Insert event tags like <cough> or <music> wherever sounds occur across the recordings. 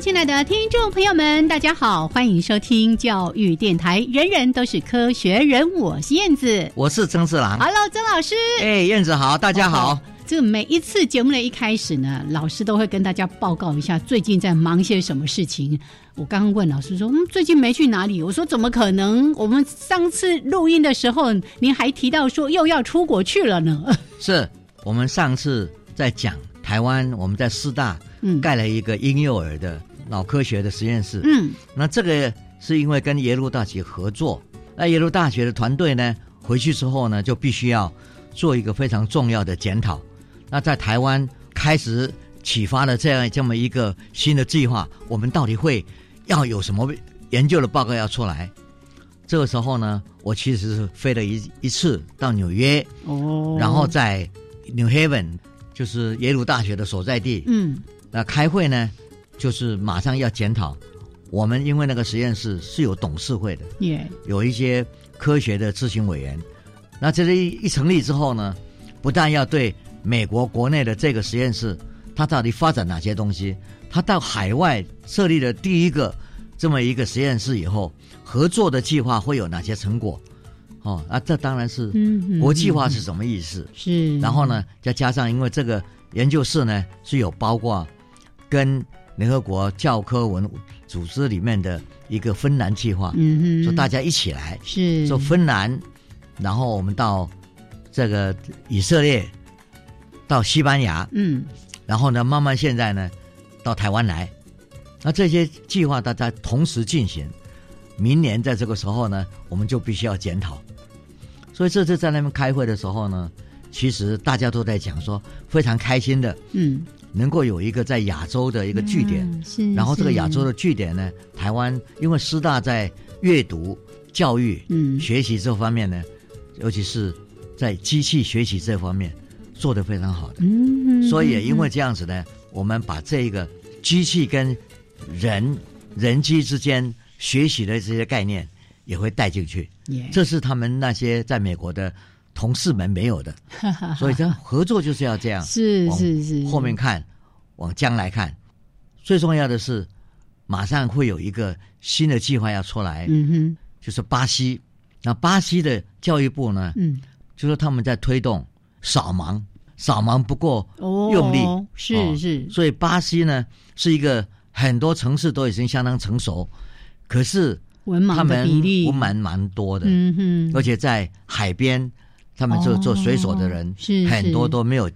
亲爱的听众朋友们，大家好，欢迎收听教育电台，人人都是科学人，我是燕子，我是曾志郎，Hello，曾老师，哎，燕子好，大家好。这个每一次节目的一开始呢，老师都会跟大家报告一下最近在忙些什么事情。我刚刚问老师说，嗯，最近没去哪里？我说怎么可能？我们上次录音的时候，您还提到说又要出国去了呢。<laughs> 是我们上次在讲台湾，我们在师大嗯盖了一个婴幼儿的。脑科学的实验室，嗯，那这个是因为跟耶鲁大学合作，那耶鲁大学的团队呢，回去之后呢，就必须要做一个非常重要的检讨。那在台湾开始启发了这样这么一个新的计划，我们到底会要有什么研究的报告要出来？这个时候呢，我其实是飞了一一次到纽约，哦，然后在 New Haven，就是耶鲁大学的所在地，嗯，那开会呢。就是马上要检讨，我们因为那个实验室是有董事会的，有一些科学的咨询委员。那这一一成立之后呢，不但要对美国国内的这个实验室，它到底发展哪些东西，它到海外设立了第一个这么一个实验室以后，合作的计划会有哪些成果？哦，啊，这当然是国际化是什么意思？是。然后呢，再加上因为这个研究室呢是有包括跟联合国教科文组织里面的一个芬兰计划，嗯说大家一起来，是说芬兰，然后我们到这个以色列，到西班牙，嗯，然后呢，慢慢现在呢，到台湾来，那这些计划大家同时进行，明年在这个时候呢，我们就必须要检讨。所以这次在那边开会的时候呢，其实大家都在讲说非常开心的，嗯。能够有一个在亚洲的一个据点，然后这个亚洲的据点呢，台湾因为师大在阅读教育、学习这方面呢，尤其是在机器学习这方面做得非常好的，嗯所以也因为这样子呢，我们把这一个机器跟人人机之间学习的这些概念也会带进去，这是他们那些在美国的。同事们没有的，<laughs> 所以这合作就是要这样。是是是，后面看，往将来看，最重要的是，马上会有一个新的计划要出来。嗯哼，就是巴西。那巴西的教育部呢？嗯，就说他们在推动扫盲，扫盲不够用力。是是，所以巴西呢是一个很多城市都已经相当成熟，可是文盲的比例文盲蛮多的。嗯哼，而且在海边。他们做做水手的人，是很多都没有，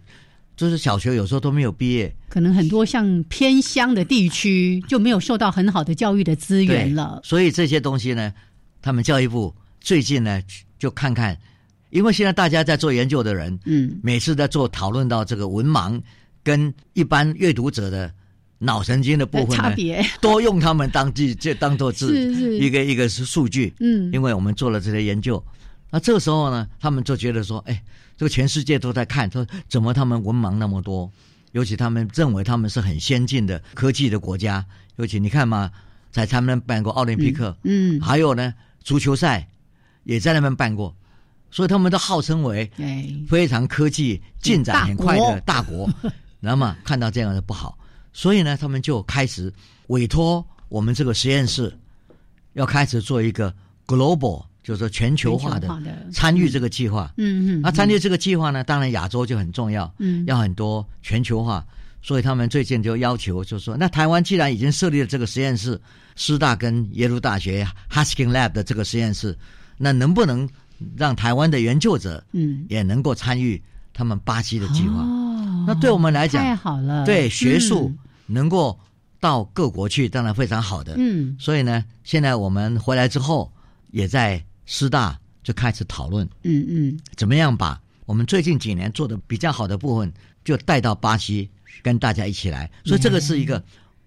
就是小学有时候都没有毕业。可能很多像偏乡的地区就没有受到很好的教育的资源了。所以这些东西呢，他们教育部最近呢就看看，因为现在大家在做研究的人，嗯，每次在做讨论到这个文盲跟一般阅读者的脑神经的部分差别，多用他们当记这当做字一个一个是数据，嗯，因为我们做了这些研究。那这个时候呢，他们就觉得说，哎，这个全世界都在看，说怎么他们文盲那么多？尤其他们认为他们是很先进的科技的国家。尤其你看嘛，在他们办过奥林匹克，嗯，还有呢，足球赛也在那边办过，所以他们都号称为非常科技进展很快的大国。<laughs> 那么看到这样的不好，所以呢，他们就开始委托我们这个实验室，要开始做一个 global。就是说全球化的参与这个计划，嗯嗯，那参与这个计划呢，当然亚洲就很重要，嗯，要很多全球化，所以他们最近就要求，就说那台湾既然已经设立了这个实验室，师大跟耶鲁大学 Husking Lab 的这个实验室，那能不能让台湾的研究者嗯。也能够参与他们巴西的计划？哦，那对我们来讲太好了，对学术能够到各国去，当然非常好的。嗯，所以呢，现在我们回来之后，也在师大就开始讨论，嗯嗯，怎么样把我们最近几年做的比较好的部分，就带到巴西。跟大家一起来，所以这个是一个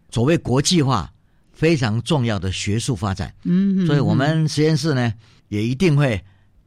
所谓国际化非常重要的学术发展。嗯，所以我们实验室呢也一定会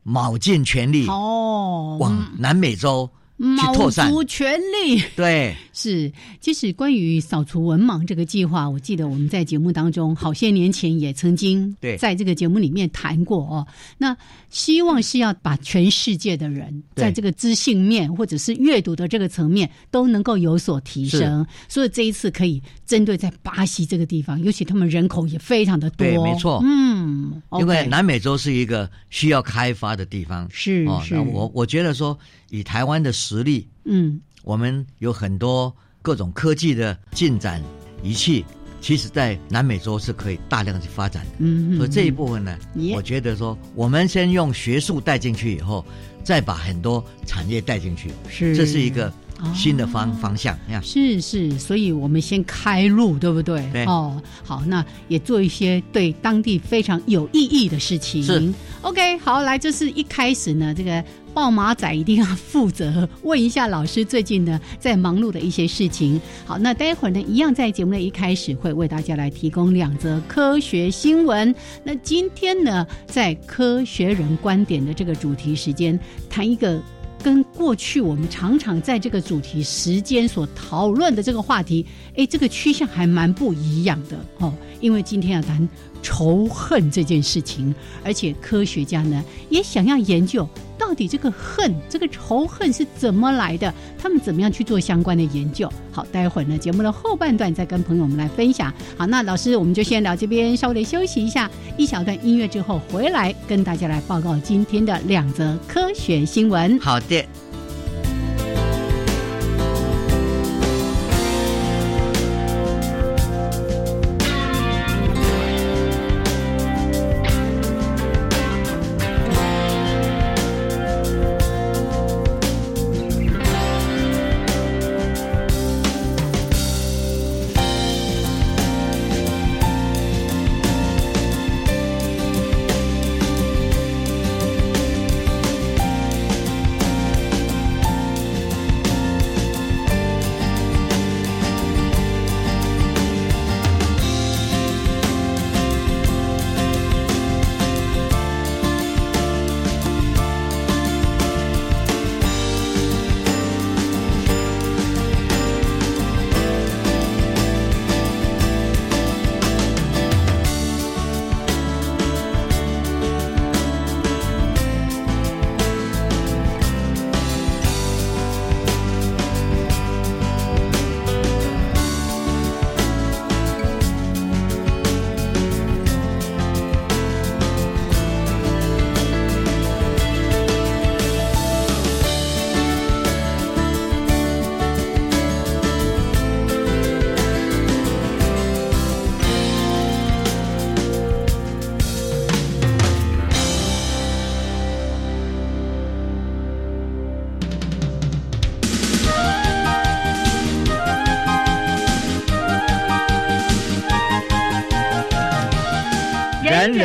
卯尽全力哦，往南美洲。卯足全力，对，是。其实关于扫除文盲这个计划，我记得我们在节目当中好些年前也曾经在这个节目里面谈过哦。那希望是要把全世界的人在这个知性面或者是阅读的这个层面都能够有所提升，所以这一次可以针对在巴西这个地方，尤其他们人口也非常的多，对，没错，嗯，因为南美洲是一个需要开发的地方，是是。我我觉得说。以台湾的实力，嗯，我们有很多各种科技的进展仪器，其实在南美洲是可以大量去发展的。嗯，所以这一部分呢，我觉得说，我们先用学术带进去以后，再把很多产业带进去，是这是一个新的方方向。是是，所以我们先开路，对不对？对。哦，好，那也做一些对当地非常有意义的事情。是。OK，好，来，这是一开始呢，这个。报马仔一定要负责，问一下老师最近呢在忙碌的一些事情。好，那待会儿呢，一样在节目的一开始会为大家来提供两则科学新闻。那今天呢，在科学人观点的这个主题时间，谈一个跟过去我们常常在这个主题时间所讨论的这个话题，哎，这个趋向还蛮不一样的哦。因为今天要谈仇恨这件事情，而且科学家呢也想要研究。到底这个恨，这个仇恨是怎么来的？他们怎么样去做相关的研究？好，待会儿呢，节目的后半段再跟朋友们来分享。好，那老师，我们就先聊这边，稍微的休息一下，一小段音乐之后回来跟大家来报告今天的两则科学新闻。好的。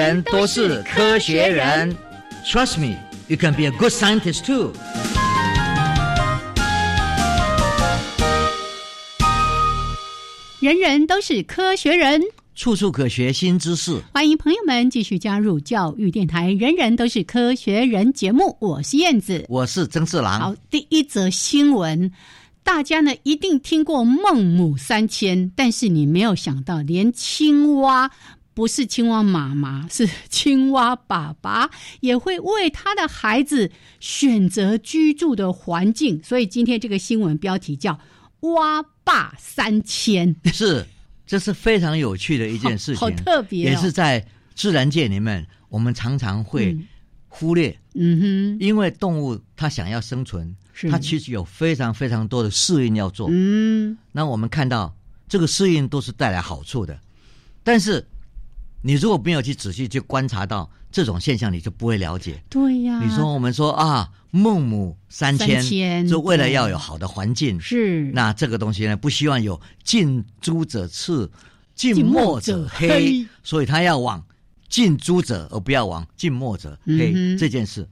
人人都是科学人，Trust me, you can be a good scientist too。人人都是科学人，处处可学新知识。欢迎朋友们继续加入教育电台《人人都是科学人》节目。我是燕子，我是曾志郎。好，第一则新闻，大家呢一定听过孟母三迁，但是你没有想到，连青蛙。不是青蛙妈妈，是青蛙爸爸，也会为他的孩子选择居住的环境。所以今天这个新闻标题叫“蛙爸三千 <laughs> ”，是这是非常有趣的一件事情，好特别，也是在自然界里面，我们常常会忽略。嗯哼，因为动物它想要生存，它其实有非常非常多的适应要做。嗯，那我们看到这个适应都是带来好处的，但是你如果没有去仔细去观察到这种现象，你就不会了解。对呀，你说我们说啊，孟母三迁，就为了要有好的环境。是，那这个东西呢，不希望有近朱者赤，近墨者黑，所以他要往近朱者，而不要往近墨者黑这件事。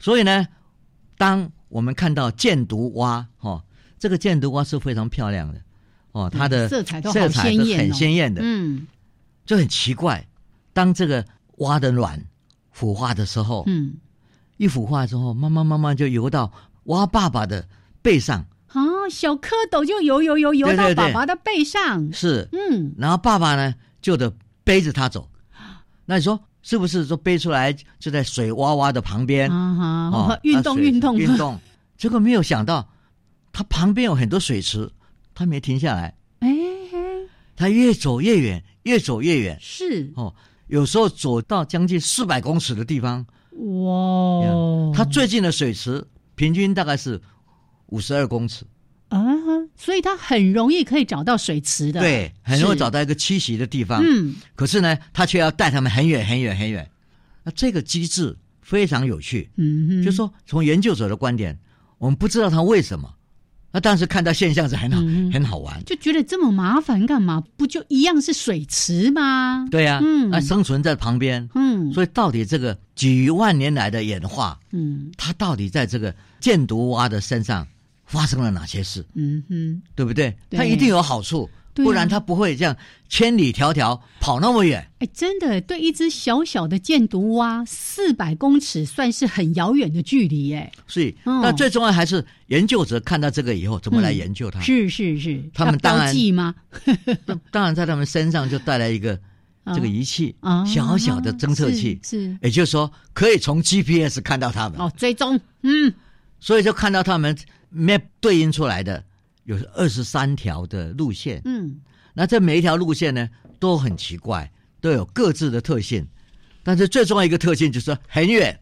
所以呢，当我们看到箭毒蛙，哈，这个箭毒蛙是非常漂亮的，哦，它的色彩都色彩是很鲜艳的，嗯，就很奇怪。当这个蛙的卵孵化的时候，嗯，一孵化之后，慢慢慢慢就游到蛙爸爸的背上，啊，小蝌蚪就游游游游到爸爸的背上，是，嗯，然后爸爸呢就得背着他走，那你说？是不是说背出来就在水洼洼的旁边啊？<laughs> 运动运动运动，结果没有想到，它旁边有很多水池，它没停下来。哎，它越走越远，越走越远。是哦，有时候走到将近四百公尺的地方。哇！它最近的水池平均大概是五十二公尺。啊，所以它很容易可以找到水池的，对，很容易找到一个栖息的地方。嗯，可是呢，它却要带他们很远很远很远。那这个机制非常有趣。嗯，就说从研究者的观点，我们不知道它为什么。那当时看到现象是很好，很好玩。就觉得这么麻烦干嘛？不就一样是水池吗？对呀，嗯，那生存在旁边。嗯，所以到底这个几万年来的演化，嗯，它到底在这个箭毒蛙的身上？发生了哪些事？嗯哼，对不对？它一定有好处，不然它不会这样千里迢迢跑那么远。哎，真的，对一只小小的箭毒蛙，四百公尺算是很遥远的距离，哎。所以，那最重要还是研究者看到这个以后，怎么来研究它？是是是，他们当然记吗？<laughs> 当然，在他们身上就带来一个这个仪器，小小的侦测器，是，也就是说，可以从 GPS 看到他们哦，追踪，嗯，所以就看到他们。map 对应出来的有二十三条的路线，嗯，那这每一条路线呢都很奇怪，都有各自的特性，但是最重要一个特性就是很远，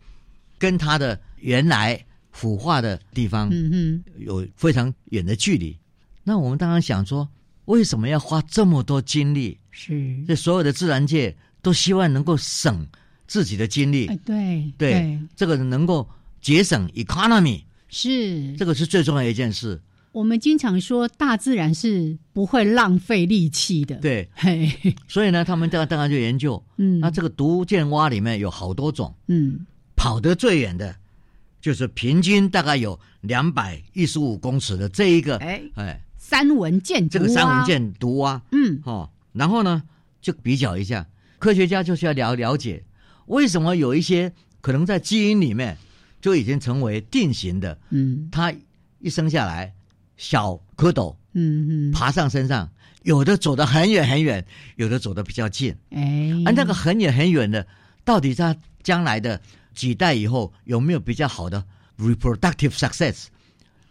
跟它的原来腐化的地方，嗯嗯，有非常远的距离。那我们当然想说，为什么要花这么多精力？是，这所有的自然界都希望能够省自己的精力，对对，这个能够节省 economy。是，这个是最重要的一件事。我们经常说，大自然是不会浪费力气的。对，嘿，所以呢，他们当当然就研究，嗯，那这个毒箭蛙里面有好多种，嗯，跑得最远的，就是平均大概有两百一十五公尺的这一个，哎。哎，三文箭，这个三文箭毒蛙，嗯，哦，然后呢，就比较一下，科学家就是要了了解，为什么有一些可能在基因里面。就已经成为定型的。嗯，它一生下来，小蝌蚪，嗯嗯，爬上身上，有的走得很远很远，有的走得比较近。哎，而那个很远很远的，到底它将来的几代以后有没有比较好的 reproductive success？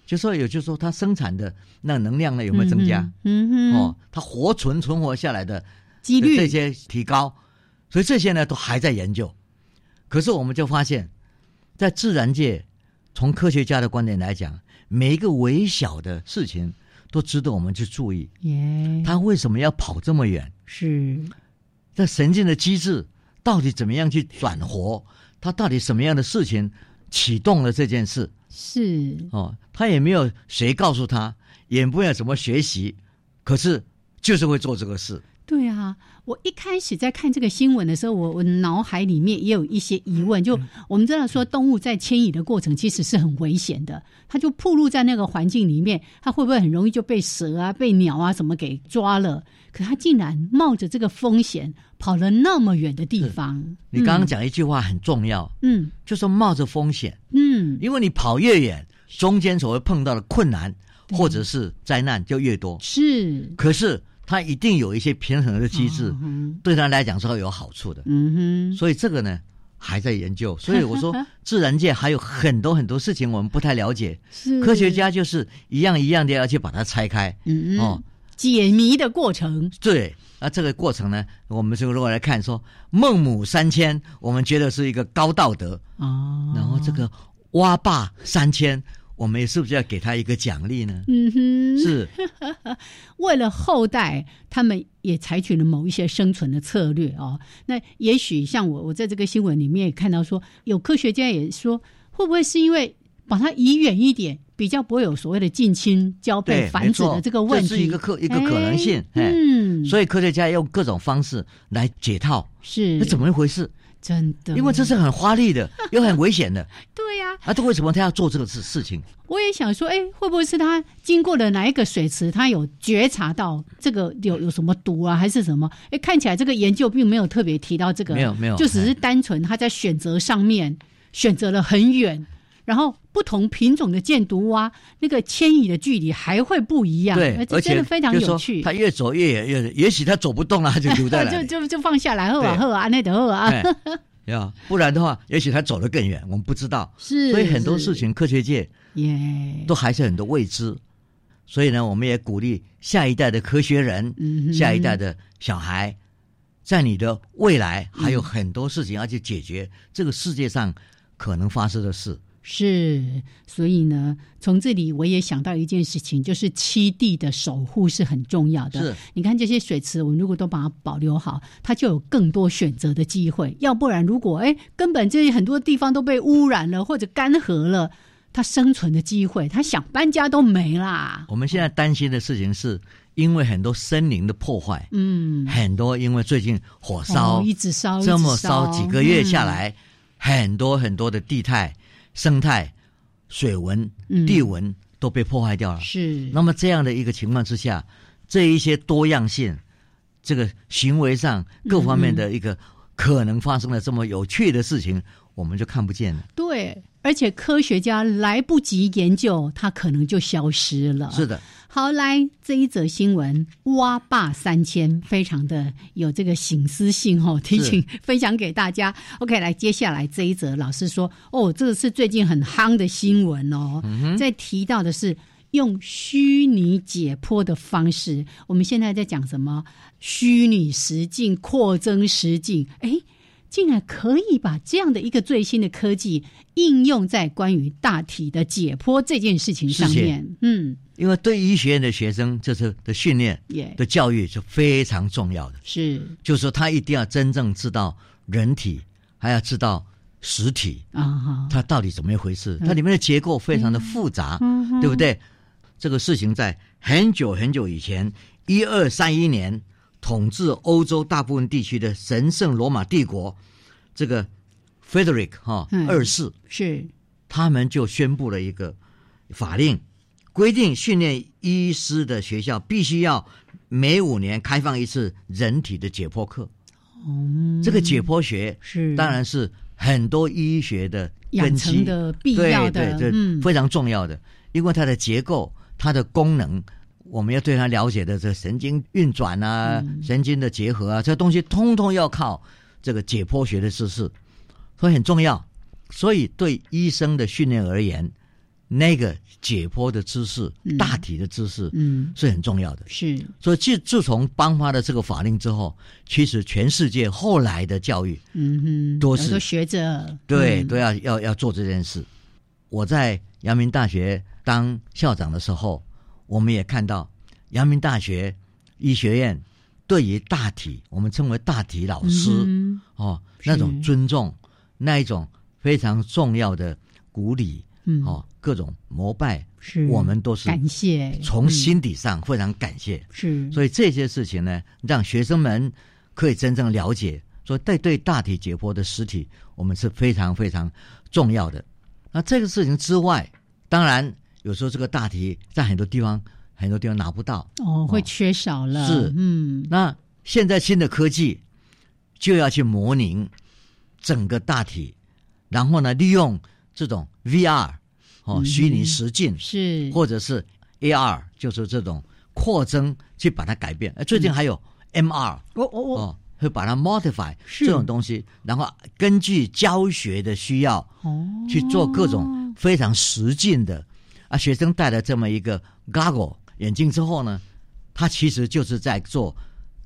就说有，就说它生产的那能量呢有没有增加？嗯哼，哦，它活存存活下来的几率这些提高，所以这些呢都还在研究。可是我们就发现。在自然界，从科学家的观点来讲，每一个微小的事情都值得我们去注意。耶，他为什么要跑这么远？是，这神经的机制到底怎么样去转活？他到底什么样的事情启动了这件事？是哦，他也没有谁告诉他，也不要怎么学习，可是就是会做这个事。对啊，我一开始在看这个新闻的时候，我我脑海里面也有一些疑问。就我们知道说，动物在迁移的过程其实是很危险的，它就暴露在那个环境里面，它会不会很容易就被蛇啊、被鸟啊什么给抓了？可它竟然冒着这个风险跑了那么远的地方。你刚刚讲一句话很重要，嗯，就说冒着风险，嗯，因为你跑越远，中间所会碰到的困难或者是灾难就越多。是，可是。它一定有一些平衡的机制，对他来讲是会有好处的。嗯哼，所以这个呢还在研究。<laughs> 所以我说，自然界还有很多很多事情我们不太了解。是科学家就是一样一样的要去把它拆开。嗯哦，解谜的过程。对，那这个过程呢，我们就如果来看说孟母三迁，我们觉得是一个高道德。哦，然后这个挖坝三迁。我们是不是要给他一个奖励呢？嗯哼，是 <laughs> 为了后代，他们也采取了某一些生存的策略哦。那也许像我，我在这个新闻里面也看到说，有科学家也说，会不会是因为把它移远一点，比较不会有所谓的近亲交配繁殖的这个问题？这是一个可一个可能性。嗯，所以科学家用各种方式来解套，是那怎么一回事？真的，因为这是很花力的，<laughs> 又很危险的。对呀，啊，这为什么他要做这个事事情？我也想说，哎，会不会是他经过了哪一个水池，他有觉察到这个有有什么毒啊，还是什么？哎，看起来这个研究并没有特别提到这个，没有没有，就只是单纯他在选择上面选择了很远。然后不同品种的箭毒蛙，那个迁移的距离还会不一样。对，而且非常有趣。它越走越远，越也许它走不动了，就留在就就 <laughs> 就放下来，喝啊喝啊，那得喝啊。<laughs> 呀，不然的话，也许它走得更远，我们不知道。是，所以很多事情科学界耶都还是很多未知。所以呢，我们也鼓励下一代的科学人，下一代的小孩，在你的未来还有很多事情要去解决这个世界上可能发生的事。是，所以呢，从这里我也想到一件事情，就是七地的守护是很重要的。是，你看这些水池，我们如果都把它保留好，它就有更多选择的机会。要不然，如果哎，根本这些很多地方都被污染了或者干涸了，它生存的机会，它想搬家都没啦。我们现在担心的事情是因为很多森林的破坏，嗯，很多因为最近火烧一直烧，这么烧几个月下来，很多很多的地态。生态、水文、地文都被破坏掉了。是。那么这样的一个情况之下，这一些多样性，这个行为上各方面的一个可能发生了这么有趣的事情，我们就看不见了。对，而且科学家来不及研究，它可能就消失了。是的。好，来这一则新闻，挖坝三千，非常的有这个醒思性哦，提醒分享给大家。OK，来接下来这一则，老师说，哦，这个是最近很夯的新闻哦，在提到的是用虚拟解剖的方式，我们现在在讲什么？虚拟实境、扩增实境，哎。竟然可以把这样的一个最新的科技应用在关于大体的解剖这件事情上面。嗯，因为对医学院的学生这次的训练的教育是非常重要的。是，就是说他一定要真正知道人体，还要知道实体啊，它到底怎么一回事？它里面的结构非常的复杂，对不对？这个事情在很久很久以前，一二三一年。统治欧洲大部分地区的神圣罗马帝国，这个 Frederick 哈二世是，他们就宣布了一个法令，规定训练医师的学校必须要每五年开放一次人体的解剖课。哦，这个解剖学是，当然是很多医学的根基。的必要的，对对，非常重要的，因为它的结构、它的功能。我们要对他了解的这神经运转啊，神经的结合啊，这东西通通要靠这个解剖学的知识，所以很重要。所以对医生的训练而言，那个解剖的知识、大体的知识，嗯，是很重要的。是。所以自自从颁发了这个法令之后，其实全世界后来的教育，嗯哼，都是学者对都要要要做这件事。我在阳明大学当校长的时候。我们也看到，阳明大学医学院对于大体，我们称为大体老师哦，那种尊重，那一种非常重要的鼓励，哦，各种膜拜，是我们都是感谢，从心底上非常感谢。是，所以这些事情呢，让学生们可以真正了解，说对对大体解剖的实体，我们是非常非常重要的。那这个事情之外，当然。有时候这个大题在很多地方，很多地方拿不到。哦，会缺少了。是，嗯，那现在新的科技就要去模拟整个大体，然后呢，利用这种 VR 哦，虚拟实境是，或者是 AR，就是这种扩增去把它改变。最近还有 MR，哦哦哦，会把它 modify 这种东西，然后根据教学的需要哦，去做各种非常实境的。啊，学生戴了这么一个 goggle 眼镜之后呢，他其实就是在做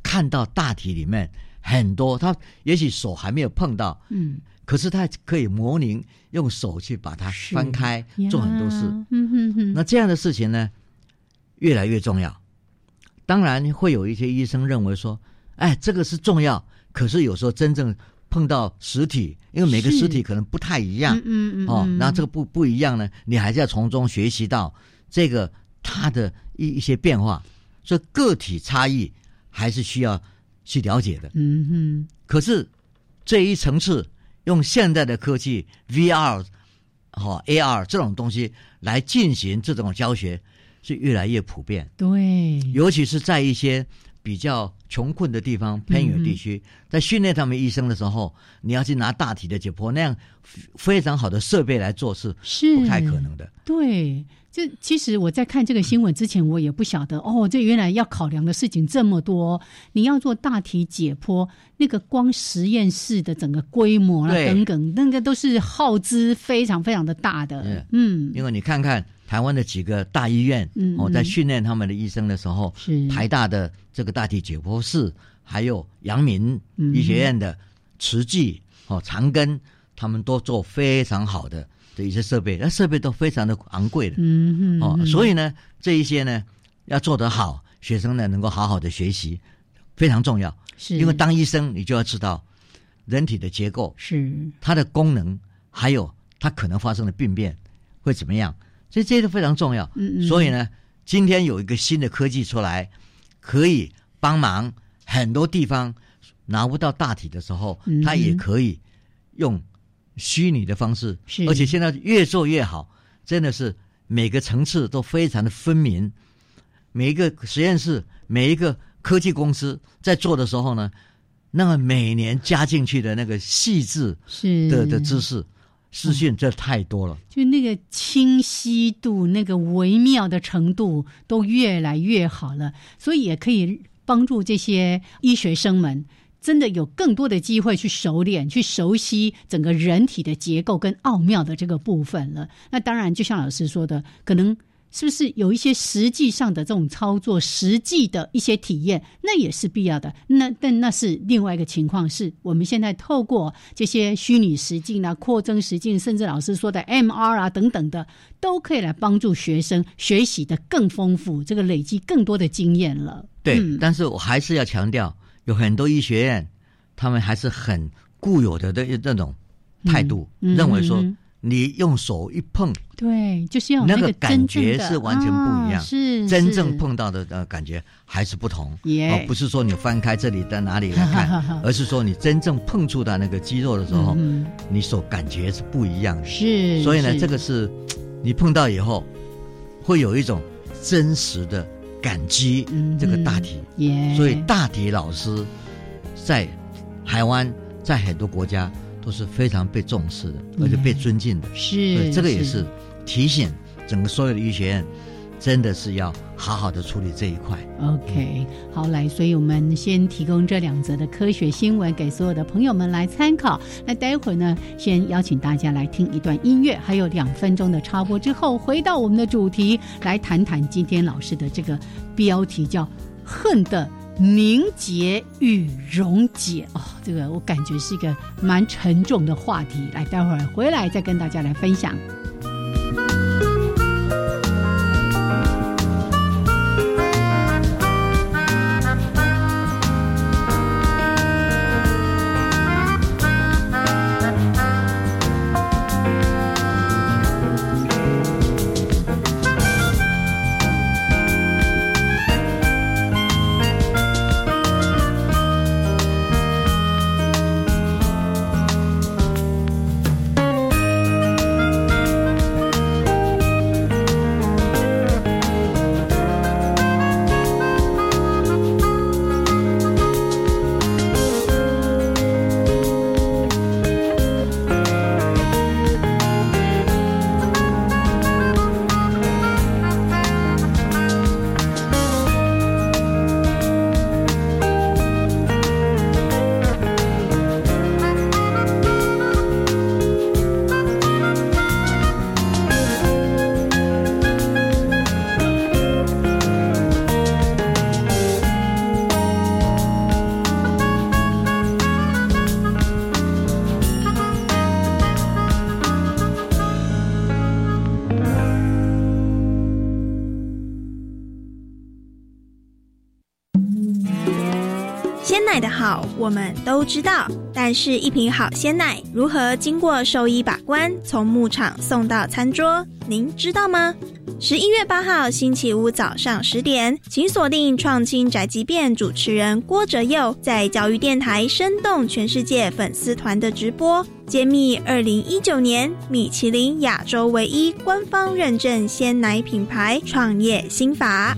看到大体里面很多，他也许手还没有碰到，嗯，可是他可以模拟用手去把它翻开，做很多事。嗯哼哼。那这样的事情呢，越来越重要。当然会有一些医生认为说，哎，这个是重要，可是有时候真正碰到实体，因为每个实体可能不太一样，嗯嗯哦，那这个不不一样呢，你还是要从中学习到这个它的一一些变化，所以个体差异还是需要去了解的。嗯哼。可是这一层次用现在的科技 VR 和 AR 这种东西来进行这种教学。是越来越普遍，对，尤其是在一些比较穷困的地方、偏远地区，在训练他们医生的时候，你要去拿大体的解剖，那样非常好的设备来做是是不太可能的。对，这其实我在看这个新闻之前，我也不晓得哦，这原来要考量的事情这么多。你要做大体解剖，那个光实验室的整个规模啊等等，那个都是耗资非常非常的大的。嗯，因为你看看。台湾的几个大医院，哦，在训练他们的医生的时候，台大的这个大体解剖室，还有阳明医学院的慈济、哦长庚，他们都做非常好的的一些设备，那设备都非常的昂贵的，嗯嗯，哦，所以呢，这一些呢要做得好，学生呢能够好好的学习，非常重要。是，因为当医生，你就要知道人体的结构，是。它的功能，还有它可能发生的病变会怎么样。所以这些都非常重要。嗯嗯。所以呢，今天有一个新的科技出来，可以帮忙很多地方拿不到大体的时候，它也可以用虚拟的方式。而且现在越做越好，真的是每个层次都非常的分明。每一个实验室，每一个科技公司在做的时候呢，那么每年加进去的那个细致的的知识。视讯这太多了，就那个清晰度、那个微妙的程度都越来越好了，所以也可以帮助这些医学生们真的有更多的机会去熟练、去熟悉整个人体的结构跟奥妙的这个部分了。那当然，就像老师说的，可能。是不是有一些实际上的这种操作，实际的一些体验，那也是必要的。那但那是另外一个情况，是我们现在透过这些虚拟实境啊、扩增实境，甚至老师说的 MR 啊等等的，都可以来帮助学生学习的更丰富，这个累积更多的经验了。对，但是我还是要强调，有很多医学院，他们还是很固有的的那种态度，认为说。你用手一碰，对，就是要那个感觉是完全不一样，是真正碰到的呃感觉还是不同。哦，不是说你翻开这里在哪里来看，<laughs> 而是说你真正碰触到那个肌肉的时候，你所感觉是不一样的。是，所以呢，这个是你碰到以后会有一种真实的感激这个大体。所以大体老师在台湾，在很多国家。都是非常被重视的，而且被尊敬的。是，这个也是提醒整个所有的医学院，真的是要好好的处理这一块。OK，好来，所以我们先提供这两则的科学新闻给所有的朋友们来参考。那待会儿呢，先邀请大家来听一段音乐，还有两分钟的插播之后，回到我们的主题，来谈谈今天老师的这个标题叫“恨的”。凝结与溶解哦，这个我感觉是一个蛮沉重的话题。来，待会儿回来再跟大家来分享。我们都知道。但是，一瓶好鲜奶如何经过兽医把关，从牧场送到餐桌，您知道吗？十一月八号星期五早上十点，请锁定《创新宅急便》主持人郭哲佑在教育电台《生动全世界》粉丝团的直播，揭秘二零一九年米其林亚洲唯一官方认证鲜奶品牌创业心法。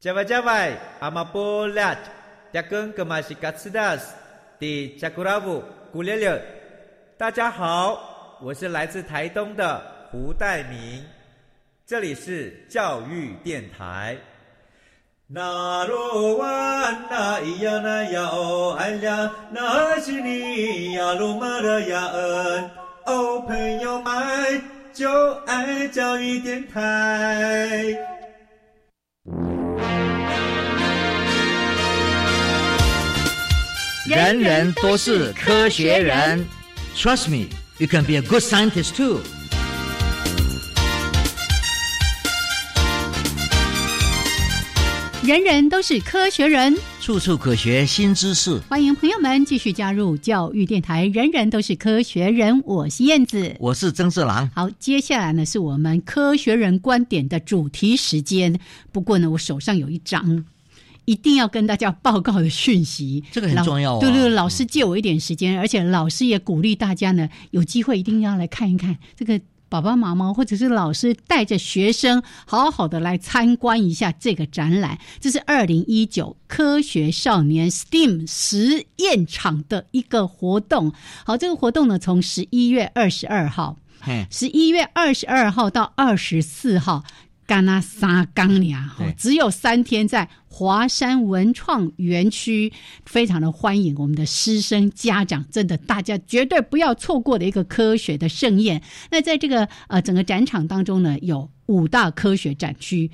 加外加外，阿玛波拉，扎根格玛西卡斯达斯，迪加古拉布古列列。大家好，我是来自台东的胡代明，这里是教育电台。那罗哇那咿呀那呀哦哎呀，那是你呀鲁玛的呀恩哦，朋友们就爱教育电台。人人都是科学人，Trust me, you can be a good scientist too。人人都是科学人，处处可学新知识。欢迎朋友们继续加入教育电台。人人都是科学人，我是燕子，我是曾四郎。好，接下来呢是我们科学人观点的主题时间。不过呢，我手上有一张。一定要跟大家报告的讯息，这个很重要。对对，老师借我一点时间，而且老师也鼓励大家呢，有机会一定要来看一看这个爸爸妈妈或者是老师带着学生好好的来参观一下这个展览。这是二零一九科学少年 STEAM 实验场的一个活动。好，这个活动呢，从十一月二十二号，十一月二十二号到二十四号。干那沙冈呀，只有三天，在华山文创园区，非常的欢迎我们的师生家长，真的大家绝对不要错过的一个科学的盛宴。那在这个呃整个展场当中呢，有五大科学展区，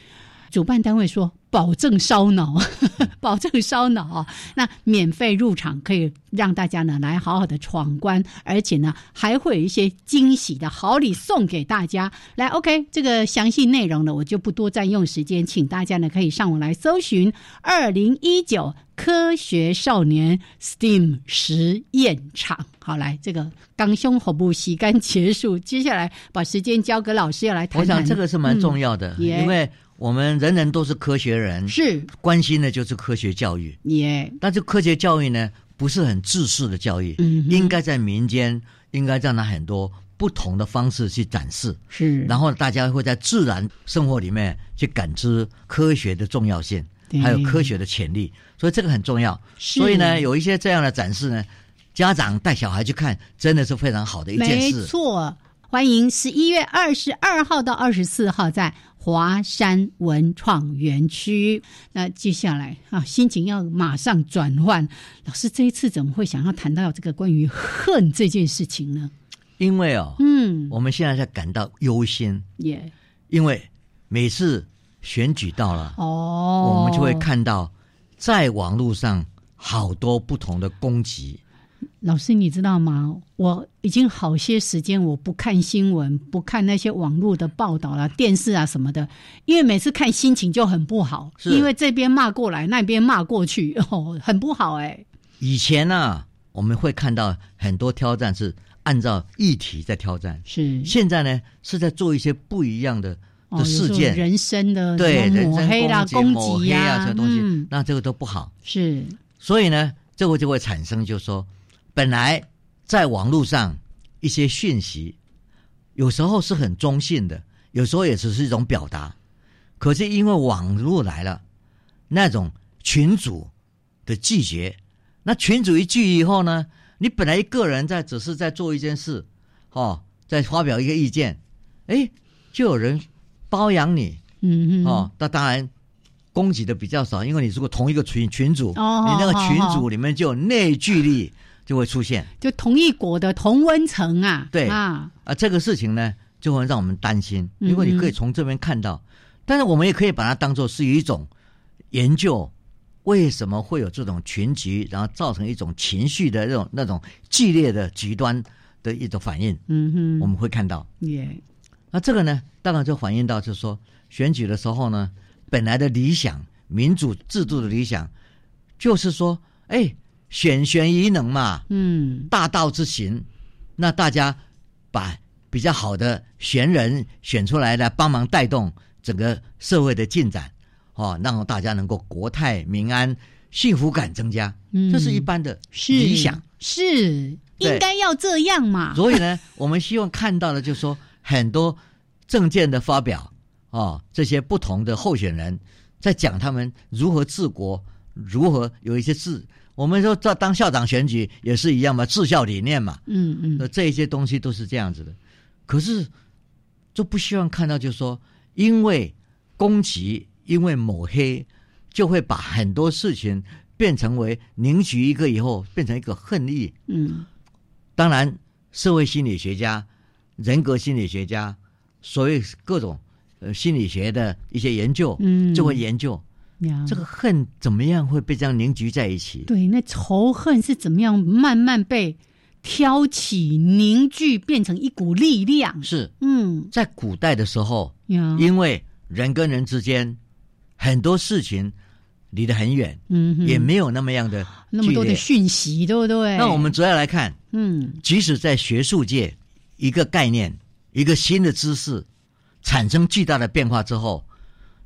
主办单位说。保证烧脑，<laughs> 保证烧脑。那免费入场可以让大家呢来好好的闯关，而且呢还会有一些惊喜的好礼送给大家。来，OK，这个详细内容呢我就不多占用时间，请大家呢可以上网来搜寻二零一九科学少年 STEAM 实验场。好，来这个刚胸喉部洗干结束，接下来把时间交给老师要来谈。我想这个是蛮重要的，因为。我们人人都是科学人，是关心的就是科学教育。耶，但是科学教育呢，不是很自式的教育，嗯，应该在民间，应该让它很多不同的方式去展示。是，然后大家会在自然生活里面去感知科学的重要性，还有科学的潜力，所以这个很重要。所以呢，有一些这样的展示呢，家长带小孩去看，真的是非常好的一件事。没错，欢迎十一月二十二号到二十四号在。华山文创园区，那接下来啊，心情要马上转换。老师这一次怎么会想要谈到这个关于恨这件事情呢？因为哦，嗯，我们现在在感到忧心，耶，因为每次选举到了，哦，我们就会看到在网络上好多不同的攻击。老师，你知道吗？我已经好些时间我不看新闻，不看那些网络的报道了，电视啊什么的，因为每次看心情就很不好，因为这边骂过来，那边骂过去，<laughs> 哦，很不好哎。以前呢，我们会看到很多挑战是按照议题在挑战，是现在呢是在做一些不一样的的事件、人生的对抹黑啦、攻击啊，这东西，嗯、那这个都不好。是，所以呢，这个就会产生，就是说，本来在网络上一些讯息，有时候是很中性的，有时候也只是一种表达。可是因为网络来了，那种群主的拒绝，那群主一拒以后呢，你本来一个人在只是在做一件事，哦，在发表一个意见，哎，就有人包养你，嗯哦，那当然攻击的比较少，因为你如果同一个群群主，哦、你那个群主里面就有内聚力就会出现，就同一国的同温层啊，对啊啊，这个事情呢就会让我们担心，如果你可以从这边看到，但是我们也可以把它当做是一种研究。为什么会有这种群集，然后造成一种情绪的那种那种剧烈的极端的一种反应？嗯哼，我们会看到。耶，那这个呢，当然就反映到就是说，选举的时候呢，本来的理想民主制度的理想，就是说，哎，选贤宜能嘛，嗯，大道之行，那大家把比较好的贤人选出来，来帮忙带动整个社会的进展。哦，让大家能够国泰民安、幸福感增加，嗯、这是一般的理想，是应该要这样嘛？所以呢，我们希望看到的，就是说很多政见的发表，哦，这些不同的候选人在讲他们如何治国，如何有一些治。我们说在当校长选举也是一样嘛，治校理念嘛，嗯嗯，那这些东西都是这样子的。可是就不希望看到，就是说因为攻击。因为抹黑，就会把很多事情变成为凝聚一个以后，变成一个恨意。嗯，当然，社会心理学家、人格心理学家，所谓各种呃心理学的一些研究，嗯，就会研究这个恨怎么样会被这样凝聚在一起。对，那仇恨是怎么样慢慢被挑起、凝聚，变成一股力量？是，嗯，在古代的时候，因为人跟人之间。很多事情离得很远，嗯，也没有那么样的那么多的讯息，对不对？那我们主要来看，嗯，即使在学术界，一个概念、一个新的知识产生巨大的变化之后，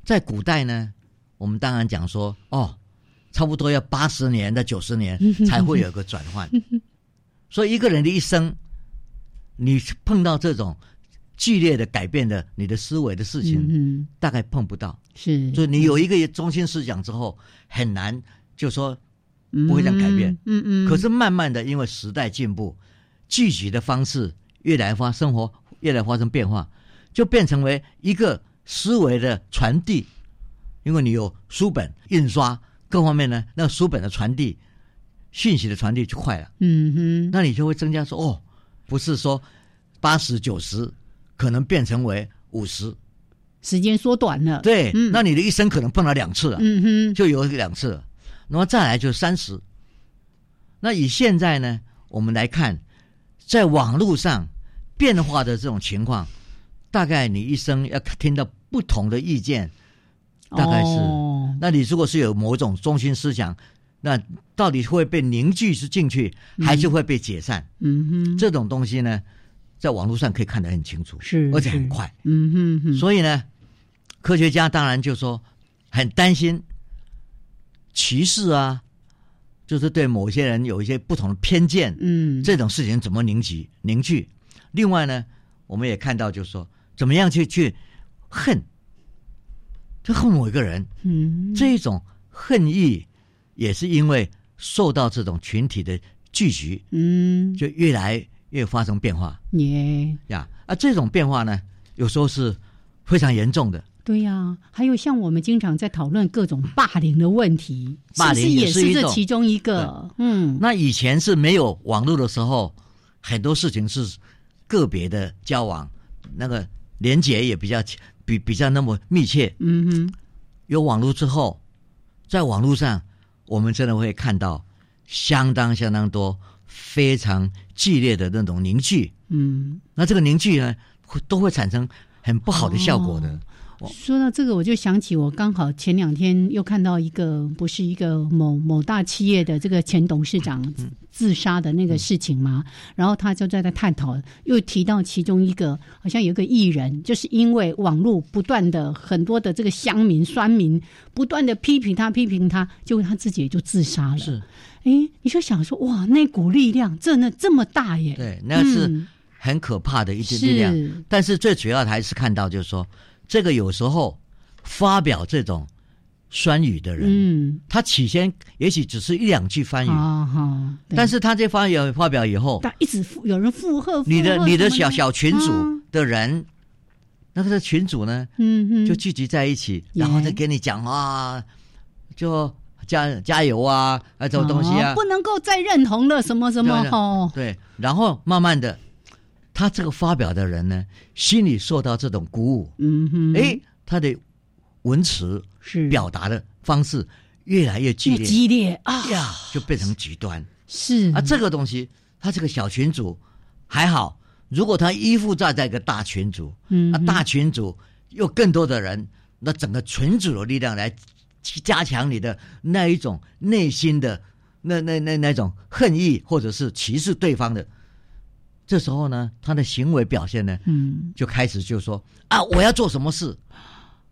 在古代呢，我们当然讲说，哦，差不多要八十年到九十年 <laughs> 才会有个转换。<laughs> 所以一个人的一生，你碰到这种。剧烈的改变的你的思维的事情，嗯，大概碰不到。是，就你有一个中心思想之后，很难就说不会这样改变。嗯嗯。可是慢慢的，因为时代进步，聚集的方式越来发生活越来发生变化，就变成为一个思维的传递。因为你有书本印刷各方面呢，那书本的传递、信息的传递就快了。嗯哼。那你就会增加说，哦，不是说八十九十。可能变成为五十，时间缩短了。对，那你的一生可能碰到两次了，嗯哼，就有两次了。那么再来就是三十。那以现在呢，我们来看，在网络上变化的这种情况，大概你一生要听到不同的意见，大概是。哦、那你如果是有某种中心思想，那到底会被凝聚是进去，还是会被解散？嗯哼，这种东西呢？在网络上可以看得很清楚，是而且很快，嗯哼哼。所以呢，科学家当然就说很担心歧视啊，就是对某些人有一些不同的偏见，嗯，这种事情怎么凝聚凝聚？另外呢，我们也看到就是说，怎么样去去恨，就恨某一个人，嗯，这种恨意也是因为受到这种群体的聚集，嗯，就越来。越发生变化，耶呀啊！这种变化呢，有时候是非常严重的。对呀，还有像我们经常在讨论各种霸凌的问题，霸凌也是这其中一个。嗯，那以前是没有网络的时候，很多事情是个别的交往，那个连结也比较比比较那么密切。嗯哼，有网络之后，在网络上，我们真的会看到相当相当多。非常剧烈的那种凝聚，嗯，那这个凝聚呢，会都会产生很不好的效果的。哦、说到这个，我就想起我刚好前两天又看到一个，不是一个某某大企业的这个前董事长自杀的那个事情嘛，然后他就在那探讨，又提到其中一个，好像有个艺人，就是因为网络不断的很多的这个乡民、酸民不断的批评他、批评他，结果他自己也就自杀了。是，哎，你就想说，哇，那股力量真的这么大耶？对，那是很可怕的一些力量。但是最主要的还是看到，就是说。这个有时候发表这种酸语的人，嗯，他起先也许只是一两句翻语，啊但是他这发表发表以后，他一直附有人附和，你的你的小小群组的人，那个群主呢，嗯嗯，就聚集在一起，然后再给你讲啊，就加加油啊，啊，这种东西啊，不能够再认同了，什么什么哦，对，然后慢慢的。他这个发表的人呢，心里受到这种鼓舞，嗯哼，哎，他的文词是。表达的方式越来越激烈，激烈。啊。呀，就变成极端。是。啊，这个东西，他这个小群组还好，如果他依附在在一个大群组，嗯，那大群组又更多的人，那整个群组的力量来加强你的那一种内心的那那那那种恨意，或者是歧视对方的。这时候呢，他的行为表现呢，嗯，就开始就说啊，我要做什么事，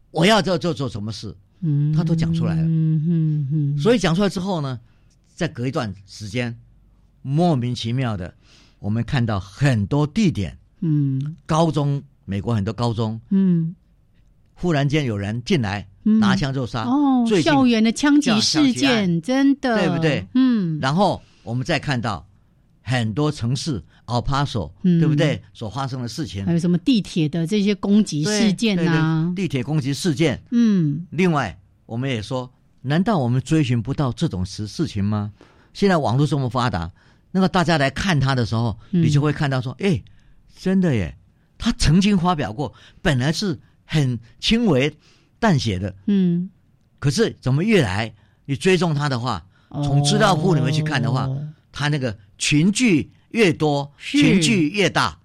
我要做做做什么事，嗯，他都讲出来了，嗯嗯嗯。所以讲出来之后呢，再隔一段时间，莫名其妙的，我们看到很多地点，嗯，高中，美国很多高中，嗯，忽然间有人进来拿枪就杀，哦，校园的枪击事件，真的，对不对？嗯，然后我们再看到。很多城市，El Paso，对不对？所发生的事情，还有什么地铁的这些攻击事件啊？地铁攻击事件，嗯。另外，我们也说，难道我们追寻不到这种事事情吗？现在网络这么发达，那么大家来看他的时候，你就会看到说，哎，真的耶，他曾经发表过，本来是很轻微淡写的，嗯。可是怎么越来你追踪他的话，从资料库里面去看的话，他那个。群聚越多，群聚越大，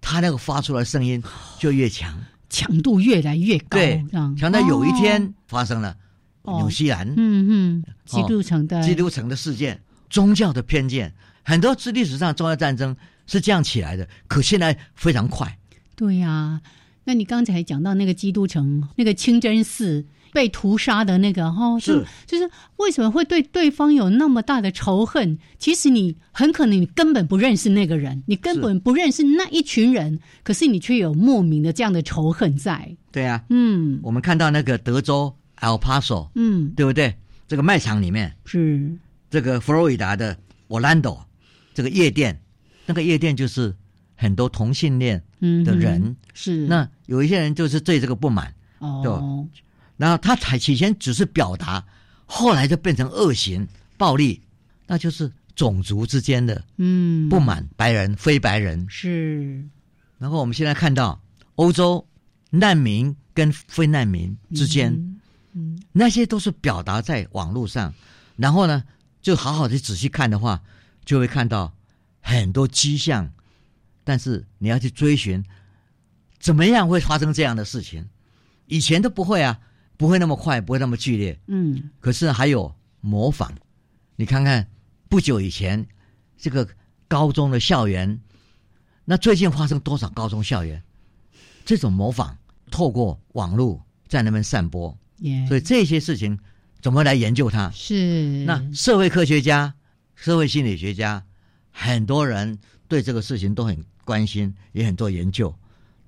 它那个发出来声音就越强，强度越来越高。对，强到有一天发生了纽西兰，嗯嗯，基督城的基督城的事件，宗教的偏见，很多是历史上宗教战争是这样起来的，可现在非常快。对呀，那你刚才讲到那个基督城，那个清真寺。被屠杀的那个哈，是就是为什么会对对方有那么大的仇恨？其实你很可能你根本不认识那个人，你根本不认识那一群人，可是你却有莫名的这样的仇恨在。对啊，嗯，我们看到那个德州 El Paso，嗯，对不对？这个卖场里面是这个佛罗里达的 Orlando 这个夜店，那个夜店就是很多同性恋的人，是那有一些人就是对这个不满哦。然后他才起先只是表达，后来就变成恶行暴力，那就是种族之间的嗯不满，白人非白人是。然后我们现在看到欧洲难民跟非难民之间，嗯，那些都是表达在网络上。然后呢，就好好的仔细看的话，就会看到很多迹象。但是你要去追寻，怎么样会发生这样的事情？以前都不会啊。不会那么快，不会那么剧烈。嗯，可是还有模仿，你看看不久以前这个高中的校园，那最近发生多少高中校园这种模仿，透过网络在那边散播。所以这些事情怎么来研究它？是那社会科学家、社会心理学家，很多人对这个事情都很关心，也很多研究。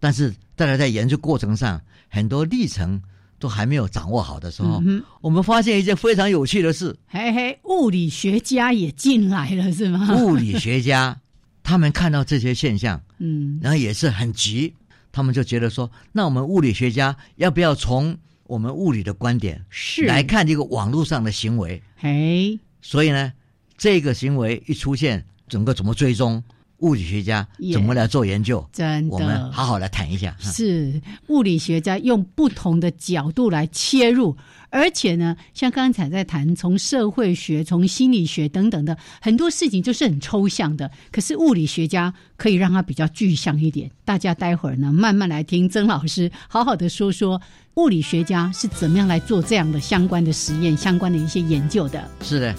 但是大家在研究过程上，很多历程。都还没有掌握好的时候，我们发现一件非常有趣的事。嘿嘿，物理学家也进来了，是吗？物理学家 <laughs> 他们看到这些现象，嗯，然后也是很急，他们就觉得说，那我们物理学家要不要从我们物理的观点是来看这个网络上的行为？嘿，所以呢，这个行为一出现，整个怎么追踪？物理学家怎么来做研究？真的，我们好好来谈一下。是物理学家用不同的角度来切入，而且呢，像刚才在谈从社会学、从心理学等等的很多事情，就是很抽象的。可是物理学家可以让它比较具象一点。大家待会儿呢，慢慢来听曾老师好好的说说物理学家是怎么样来做这样的相关的实验、相关的一些研究的。是的。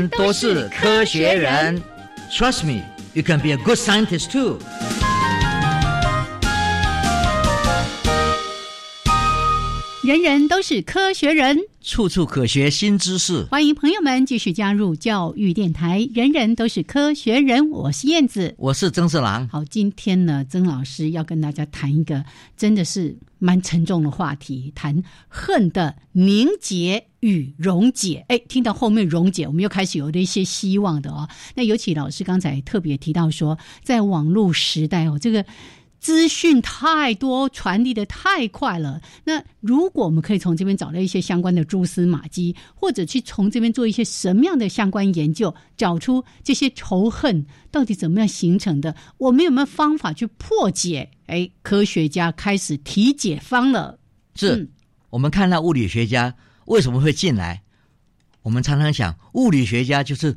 人都是科学人，Trust me, you can be a good scientist too。 人人都是科学人，处处可学新知识。欢迎朋友们继续加入教育电台。人人都是科学人，我是燕子，我是曾四郎。好，今天呢，曾老师要跟大家谈一个真的是蛮沉重的话题，谈恨的凝结与溶解。哎，听到后面溶解，我们又开始有了一些希望的哦。那尤其老师刚才特别提到说，在网络时代哦，这个。资讯太多，传递的太快了。那如果我们可以从这边找到一些相关的蛛丝马迹，或者去从这边做一些什么样的相关研究，找出这些仇恨到底怎么样形成的，我们有没有方法去破解？哎，科学家开始提解方了。是，我们看到物理学家为什么会进来？我们常常想，物理学家就是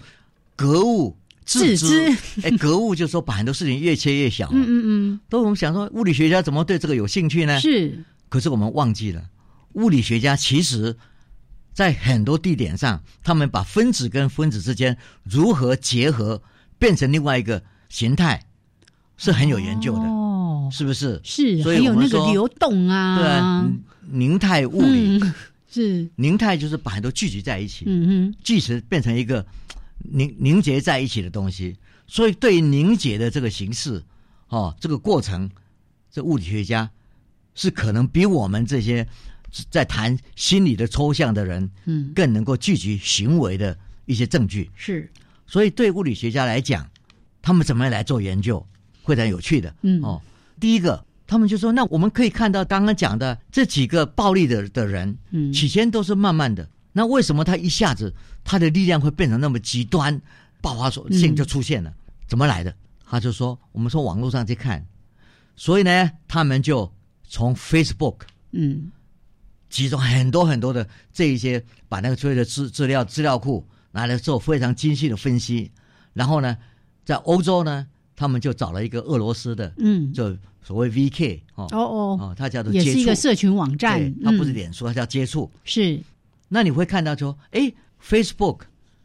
格物。自知，<laughs> 哎，格物就是说把很多事情越切越小。嗯嗯嗯，都我们想说，物理学家怎么对这个有兴趣呢？是，可是我们忘记了，物理学家其实，在很多地点上，他们把分子跟分子之间如何结合，变成另外一个形态，是很有研究的。哦，是不是？是，所以有那个流动啊，对啊，凝态物理 <laughs> 是凝态，就是把很多聚集在一起，嗯嗯，聚成变成一个。凝凝结在一起的东西，所以对凝结的这个形式，哦，这个过程，这物理学家是可能比我们这些在谈心理的抽象的人，嗯，更能够聚集行为的一些证据。是，所以对物理学家来讲，他们怎么样来做研究，会很有趣的。嗯，哦，第一个，他们就说，那我们可以看到刚刚讲的这几个暴力的的人，嗯，起先都是慢慢的。那为什么他一下子他的力量会变成那么极端，爆发性就出现了？怎么来的？他就说，我们从网络上去看，所以呢，他们就从 Facebook 嗯，集中很多很多的这一些，把那个所有的资资料资料库拿来做非常精细的分析，然后呢，在欧洲呢，他们就找了一个俄罗斯的嗯，就所谓 VK 哦哦哦，他叫做也是一个社群网站，他不是脸书，他叫接触是。那你会看到说，哎，Facebook，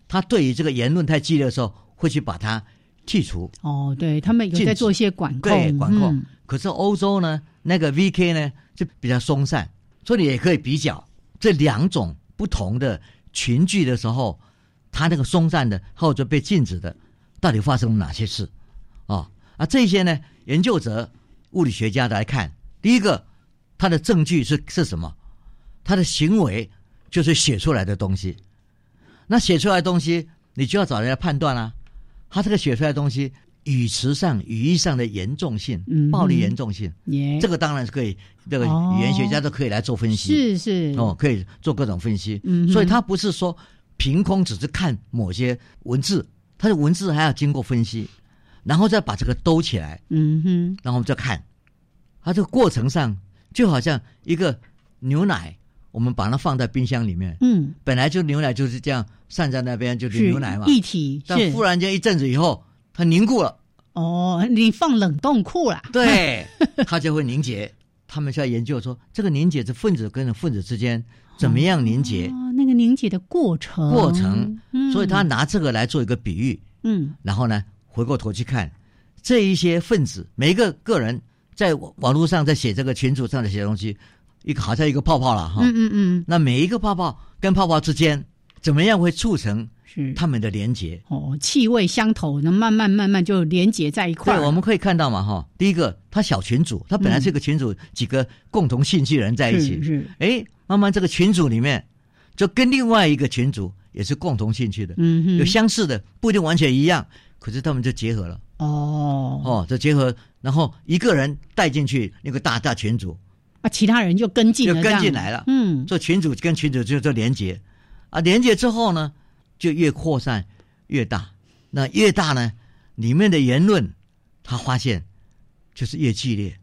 他对于这个言论太激烈的时候，会去把它剔除。哦，对他们有在做一些管控，管控。可是欧洲呢，那个 VK 呢就比较松散，所以你也可以比较这两种不同的群聚的时候，它那个松散的或者被禁止的，到底发生了哪些事？啊啊，这些呢，研究者、物理学家来看，第一个，他的证据是是什么？他的行为。就是写出来的东西，那写出来的东西，你就要找人来判断啦。他这个写出来的东西，语词上、语义上的严重性、暴力严重性，这个当然是可以，这个语言学家都可以来做分析。是是哦，可以做各种分析。所以他不是说凭空只是看某些文字，他的文字还要经过分析，然后再把这个兜起来。嗯哼，然后我们再看，他这个过程上就好像一个牛奶。我们把它放在冰箱里面，嗯，本来就牛奶就是这样散在那边，就是牛奶嘛，一体。但忽然间一阵子以后，它凝固了。哦，你放冷冻库了？对，<laughs> 它就会凝结。他们在研究说，这个凝结是分子跟分子之间怎么样凝结？哦，那个凝结的过程。过程。所以他拿这个来做一个比喻。嗯。然后呢，回过头去看这一些分子，每一个个人在网络上在写这个群组上的写东西。一个好像一个泡泡了哈，嗯嗯嗯，那每一个泡泡跟泡泡之间怎么样会促成是。他们的连接哦，气味相投，那慢慢慢慢就连接在一块。对，我们可以看到嘛，哈，第一个，他小群组，他本来是个群组，几个共同兴趣人在一起，是，哎，慢慢这个群组里面，就跟另外一个群组也是共同兴趣的，嗯，有相似的，不一定完全一样，可是他们就结合了，哦，哦，就结合，然后一个人带进去那个大大群组。啊，其他人就跟进，就跟进来了。嗯，做群主跟群主就做连接，啊，连接之后呢，就越扩散越大。那越大呢，里面的言论，他发现就是越激烈。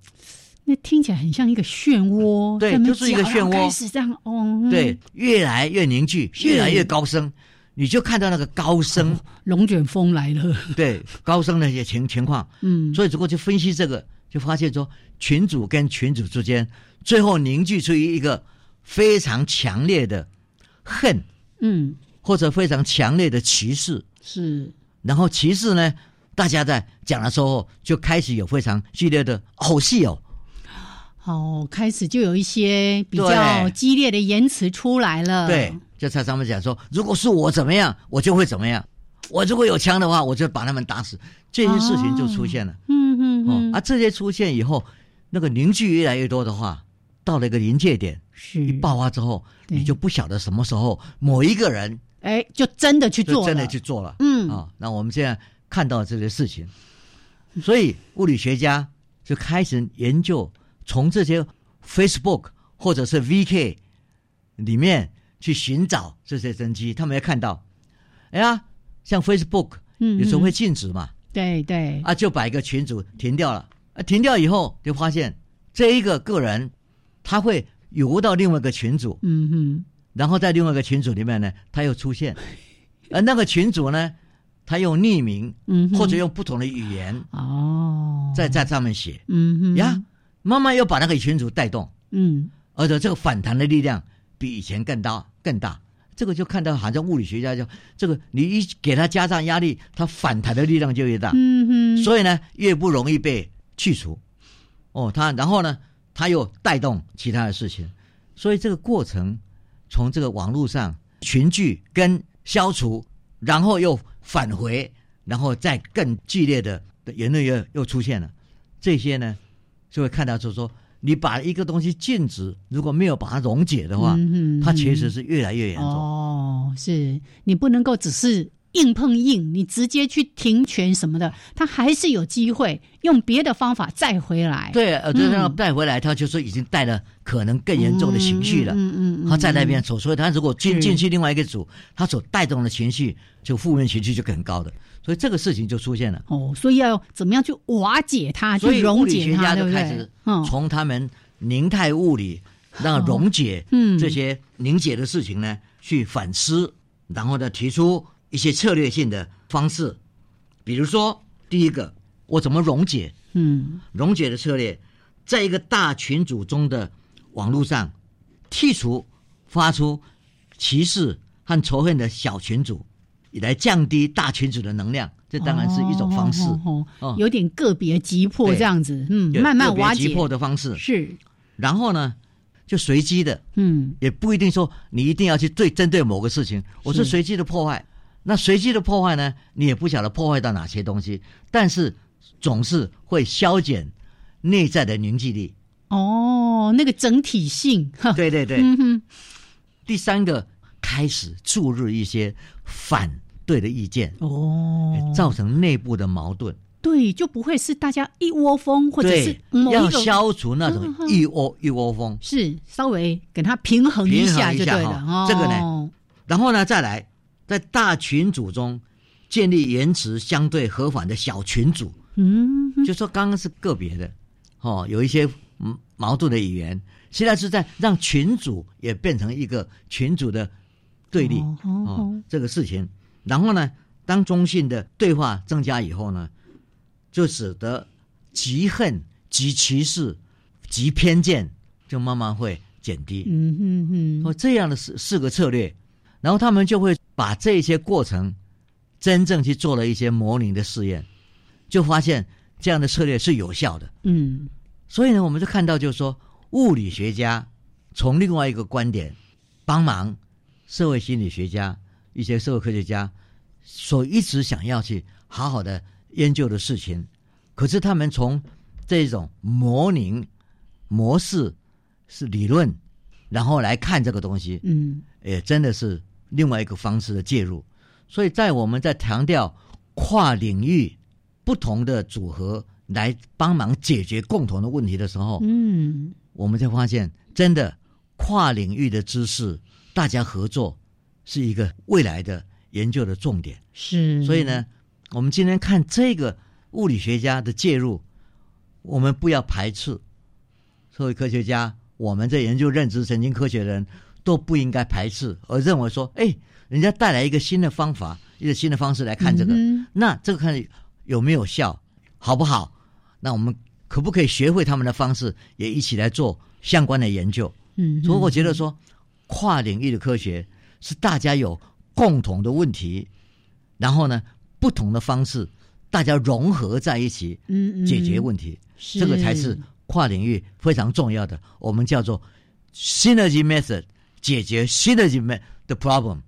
那听起来很像一个漩涡，对，就是一个漩涡，开始这样哦。对，越来越凝聚，越来越高升，你就看到那个高升，龙卷风来了。对，高升的一些情情况。嗯，所以如果去分析这个，就发现说群主跟群主之间。最后凝聚出一个非常强烈的恨，嗯，或者非常强烈的歧视，是。然后歧视呢，大家在讲的时候就开始有非常剧烈的吼戏哦，哦，开始就有一些比较激烈的言辞出来了。对，就在上面讲说，如果是我怎么样，我就会怎么样。我如果有枪的话，我就把他们打死。这些事情就出现了。嗯嗯嗯。啊，这些出现以后，那个凝聚越来越多的话。到了一个临界点，是。一爆发之后，你就不晓得什么时候某一个人，哎，就真的去做，真的去做了。嗯。啊，那我们现在看到这些事情，所以物理学家就开始研究，从这些 Facebook 或者是 VK 里面去寻找这些真机。他们要看到，哎呀，像 Facebook，嗯，有时候会禁止嘛，对对，啊，就把一个群组停掉了，啊，停掉以后就发现这一个个人。他会游到另外一个群组，嗯哼，然后在另外一个群组里面呢，他又出现，<laughs> 而那个群组呢，他用匿名，嗯，或者用不同的语言，哦，在在上面写，嗯哼，呀，慢慢又把那个群组带动，嗯，而且这个反弹的力量比以前更大更大，这个就看到好像物理学家就这个，你一给他加上压力，他反弹的力量就越大，嗯哼，所以呢，越不容易被去除，哦，他然后呢？他又带动其他的事情，所以这个过程从这个网络上群聚跟消除，然后又返回，然后再更剧烈的言论又又出现了。这些呢，就会看到就是说，你把一个东西禁止，如果没有把它溶解的话，它其实是越来越严重。哦，是你不能够只是。硬碰硬，你直接去停权什么的，他还是有机会用别的方法再回来。对，呃，这样带回来，他就是已经带了可能更严重的情绪了。嗯嗯嗯，他在那边走，所以他如果进进去另外一个组，他所带动的情绪就负面情绪就很高的，所以这个事情就出现了。哦，所以要怎么样去瓦解它，去溶解它，对不对？从他们凝态物理让溶解这些凝结的事情呢，去反思，然后呢提出。一些策略性的方式，比如说，第一个，我怎么溶解？嗯，溶解的策略，在一个大群组中的网络上，剔除发出歧视和仇恨的小群组，以来降低大群组的能量。这当然是一种方式，哦，有点个别急迫这样子，嗯，慢慢瓦解急迫的方式是。然后呢，就随机的，嗯，也不一定说你一定要去对针对某个事情，我是随机的破坏。那随机的破坏呢？你也不晓得破坏到哪些东西，但是总是会消减内在的凝聚力。哦，那个整体性。<laughs> 对对对。嗯。第三个，开始注入一些反对的意见。哦。造成内部的矛盾。对，就不会是大家一窝蜂，或者是要消除那种一窝一窝蜂。是稍微给它平衡一下就对了。哦这个呢，然后呢，再来。在大群组中建立言辞相对和缓的小群组，嗯，就说刚刚是个别的，哦，有一些矛盾的语言，现在是在让群组也变成一个群组的对立，哦，这个事情。然后呢，当中性的对话增加以后呢，就使得极恨、极歧视、极偏见就慢慢会减低。嗯嗯嗯，哦，这样的四四个策略。然后他们就会把这些过程真正去做了一些模拟的试验，就发现这样的策略是有效的。嗯，所以呢，我们就看到，就是说，物理学家从另外一个观点帮忙社会心理学家一些社会科学家所一直想要去好好的研究的事情，可是他们从这种模拟模式是理论，然后来看这个东西，嗯，也真的是另外一个方式的介入。所以在我们在强调跨领域不同的组合来帮忙解决共同的问题的时候，嗯，我们才发现，真的跨领域的知识，大家合作是一个未来的研究的重点。是，所以呢，我们今天看这个物理学家的介入，我们不要排斥社会科学家，我们在研究认知神经科学的人都不应该排斥，而认为说，哎，人家带来一个新的方法，一个新的方式来看这个，嗯那这个看有没有效，好不好？那我们可不可以学会他们的方式，也一起来做相关的研究？嗯，所以我觉得说，跨领域的科学是大家有共同的问题，然后呢，不同的方式，大家融合在一起，嗯嗯解决问题，是这个才是跨领域非常重要的。我们叫做 synergy method，解决 synergy me- 的 problem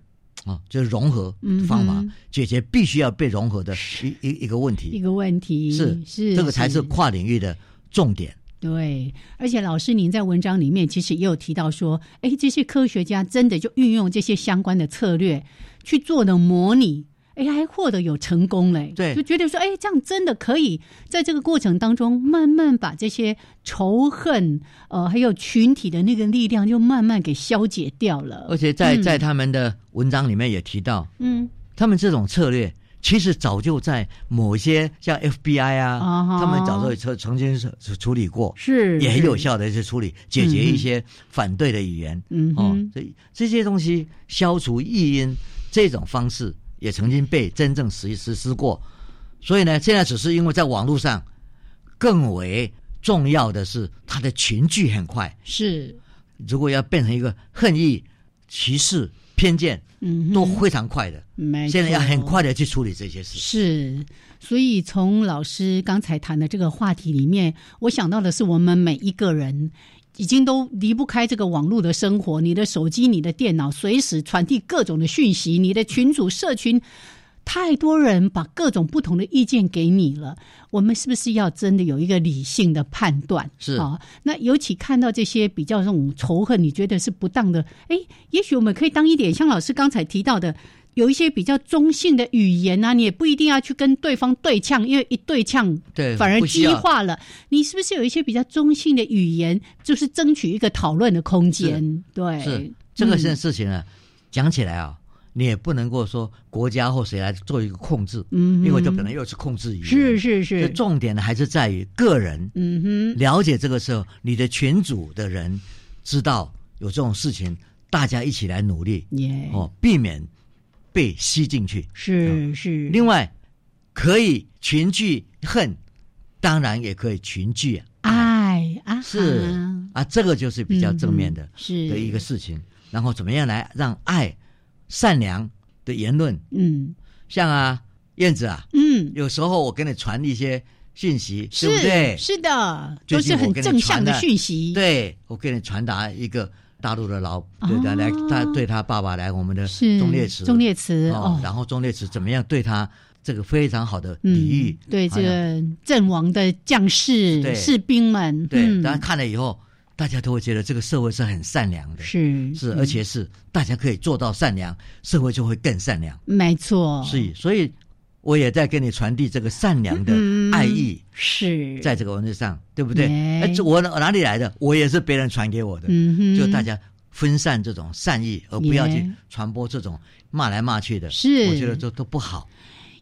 啊，就是融合方法，嗯解决必须要被融合的一一一个问题。一题，个问题。是是这个才是。跨领域的重点。对，而且老师您在文章里面其实也有提到说，哎，这些科学家真的就运用这些相关的策略去做的模拟，哎，还获得有成功嘞。对就觉得说，哎，这样真的可以在这个过程当中慢慢把这些仇恨，呃，还有群体的那个力量，就慢慢给消解掉了。而且在嗯在他们的文章里面也提到，嗯，他们这种策略其实早就在某些像 FBI 啊，他们早就曾曾经是是处理过，是也很有效的去处理解决一些反对的语言。哦嗯哼，这这些东西消除异音这种方式也曾经被真正实实施过，所以呢，现在只是因为在网络上更为重要的是它的群聚很快，是，如果要变成一个恨意、歧视、偏见，嗯，都非常快的。现在要很快的去处理这些事。是，所以从老师刚才谈的这个话题里面，我想到的是，我们每一个人已经都离不开这个网络的生活。你的手机、你的电脑，随时传递各种的讯息，你的群组、社群。太多人把各种不同的意见给你了，我们是不是要真的有一个理性的判断？是啊，那尤其看到这些比较这种仇恨，你觉得是不当的，哎，也许我们可以当一点，像老师刚才提到的，有一些比较中性的语言啊，你也不一定要去跟对方对呛，因为一对呛，对反而激化了。你是不是有一些比较中性的语言，就是争取一个讨论的空间？对，是这个事情啊，讲起来啊，你也不能够说国家或谁来做一个控制，嗯因为这本来又是控制语言。是是这是，重点呢还是在于个人嗯哼，了解这个时候，你的群组的人知道有这种事情，大家一起来努力耶、哦，避免被吸进去。是是，另外，可以群聚恨，当然也可以群聚爱，爱啊，是啊，这个就是比较正面的嗯是的一个事情。然后怎么样来让爱、善良的言论，嗯像啊燕子啊，嗯，有时候我给你传一些讯息，是对不对？是的，最都是很正向的讯息。对，我给你传达一个大陆的老哦。对他来，他对他爸爸来我们的是忠烈祠，忠烈祠哦哦，然后忠烈祠怎么样对他这个非常好的嗯礼遇，对这个阵亡的将士、对。士兵们，对，嗯。大家看了以后，大家都会觉得这个社会是很善良的，是是，嗯而且是大家可以做到善良，社会就会更善良。没错，所以，所以我也在跟你传递这个善良的嗯爱意，是在这个文字上，对不对？哎哎，这我哪里来的？我也是别人传给我的，就大家分散这种善意，而不要去传播这种骂来骂去的。是我觉得这都不好。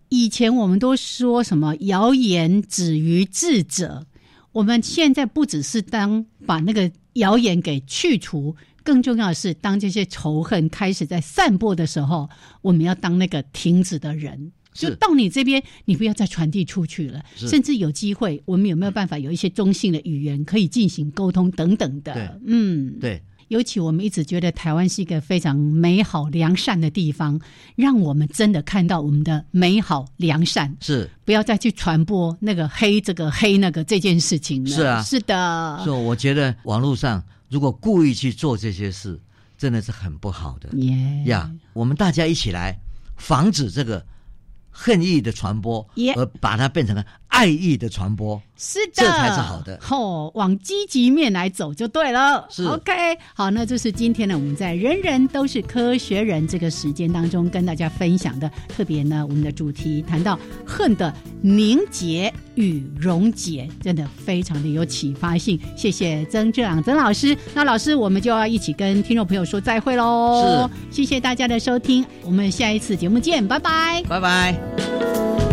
以前我们都说什么谣言止于智者，我们现在不只是当把那个谣言给去除，更重要的是，当这些仇恨开始在散播的时候，我们要当那个停止的人。是就到你这边，你不要再传递出去了。甚至有机会，我们有没有办法有一些中性的语言可以进行沟通等等对的？嗯，对，尤其我们一直觉得台湾是一个非常美好良善的地方，让我们真的看到我们的美好良善，是不要再去传播那个黑这个黑那个这件事情了。是啊是的，所以我觉得网络上如果故意去做这些事，真的是很不好的耶呀。我们大家一起来防止这个。恨意的传播，而把它变成了爱意的传播，是的，这才是好的。哦，往积极面来走就对了。是 OK，好，那这是今天呢，我们在人人都是科学人这个时间当中跟大家分享的。特别呢，我们的主题谈到恨的凝结与溶解，真的非常的有启发性。谢谢曾志朗曾老师。那老师，我们就要一起跟听众朋友说再会喽。是，谢谢大家的收听，我们下一次节目见，拜拜，拜拜。